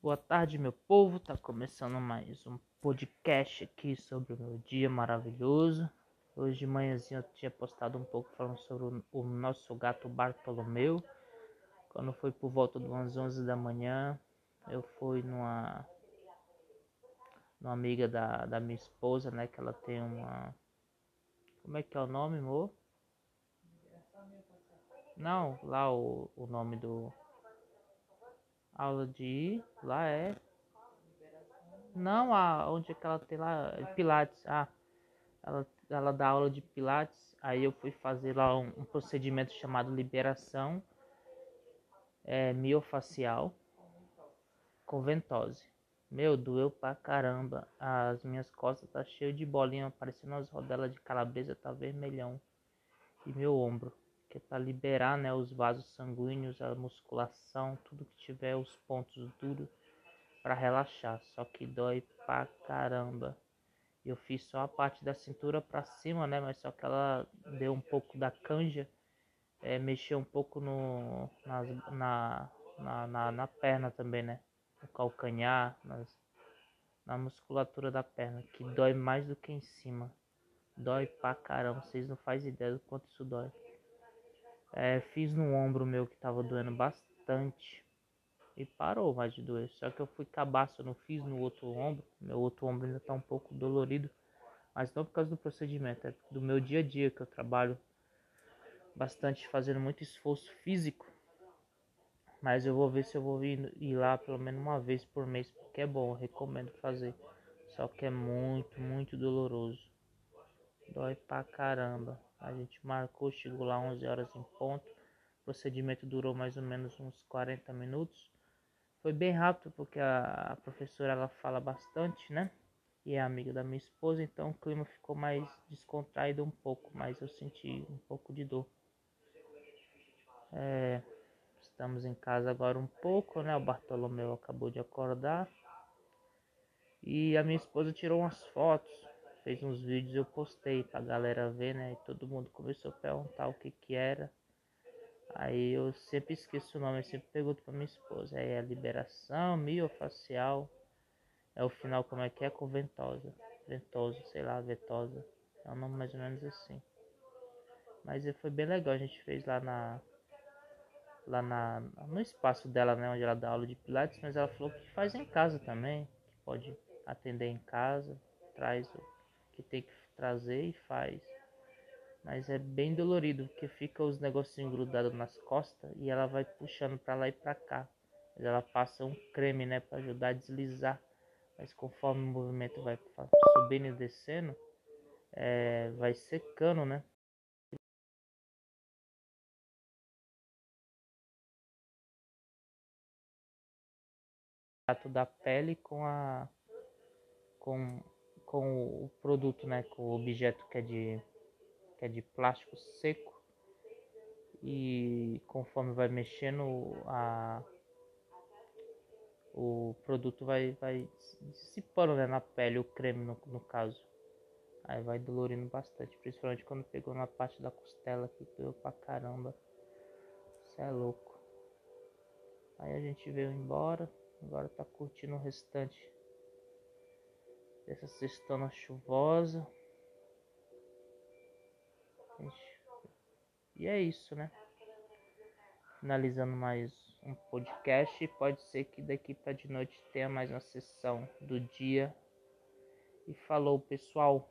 Boa tarde, meu povo. Tá começando mais um podcast aqui sobre o meu dia maravilhoso. Hoje de manhãzinha eu tinha postado um pouco falando sobre o, nosso gato Bartolomeu. Quando foi por volta de umas 11 da manhã, eu fui numa uma amiga da, da minha esposa, né, que ela tem uma Como é que é o nome, amor? Não, lá o, o nome do aula de lá é. Não a onde é que ela tem lá pilates. Ah ela, ela dá aula de pilates. Aí eu fui fazer lá um, um procedimento chamado liberação é, miofacial com ventose. Meu doeu pra caramba. As minhas costas tá cheio de bolinha parecendo as rodelas de calabresa tá vermelhão. E meu ombro que é para liberar né, os vasos sanguíneos, a musculação, tudo que tiver os pontos duros para relaxar. Só que dói pra caramba. Eu fiz só a parte da cintura para cima, né? Mas só que ela deu um pouco da canja, é, mexeu um pouco no, nas, na, na, na, na, perna também, né? No calcanhar, nas, na musculatura da perna, que dói mais do que em cima. Dói pra caramba, vocês não fazem ideia do quanto isso dói. É, fiz no ombro meu que tava doendo bastante. E parou mais de doer. Só que eu fui cabaço, eu não fiz no outro ombro. Meu outro ombro ainda tá um pouco dolorido. Mas não por causa do procedimento, é do meu dia a dia que eu trabalho bastante fazendo muito esforço físico. Mas eu vou ver se eu vou ir, ir lá pelo menos uma vez por mês, porque é bom, recomendo fazer. Só que é muito, muito doloroso. Dói pra caramba. A gente marcou, chegou lá 11 horas em ponto. O procedimento durou mais ou menos uns 40 minutos. Foi bem rápido porque a, a professora ela fala bastante, né? E é amiga da minha esposa, então o clima ficou mais descontraído um pouco, mas eu senti um pouco de dor. É, estamos em casa agora um pouco, né? O Bartolomeu acabou de acordar. E a minha esposa tirou umas fotos fez uns vídeos eu postei pra galera ver, né? E todo mundo começou a perguntar o que que era. Aí eu sempre esqueço o nome, eu sempre pergunto pra minha esposa. Aí é liberação miofacial. É o final como é que é? Com ventosa. Ventosa, sei lá, vetosa. É um nome mais ou menos assim. Mas foi bem legal, a gente fez lá na lá na, no espaço dela, né, onde ela dá aula de pilates, mas ela falou que faz em casa também, que pode atender em casa, traz o que tem que trazer e faz. Mas é bem dolorido, porque fica os negocinhos grudados nas costas e ela vai puxando para lá e para cá. Ela passa um creme, né, para ajudar a deslizar. Mas conforme o movimento vai subindo e descendo, é, vai secando, né? da pele com a com com o produto, né, com o objeto que é de que é de plástico seco. E conforme vai mexendo a o produto vai vai dissipando né, na pele o creme no, no caso. Aí vai dolorindo bastante principalmente quando pegou na parte da costela que doeu pra caramba. Isso é louco. Aí a gente veio embora agora tá curtindo o restante dessa sextona chuvosa. E é isso, né? Finalizando mais um podcast. Pode ser que daqui para de noite tenha mais uma sessão do dia. E falou, pessoal.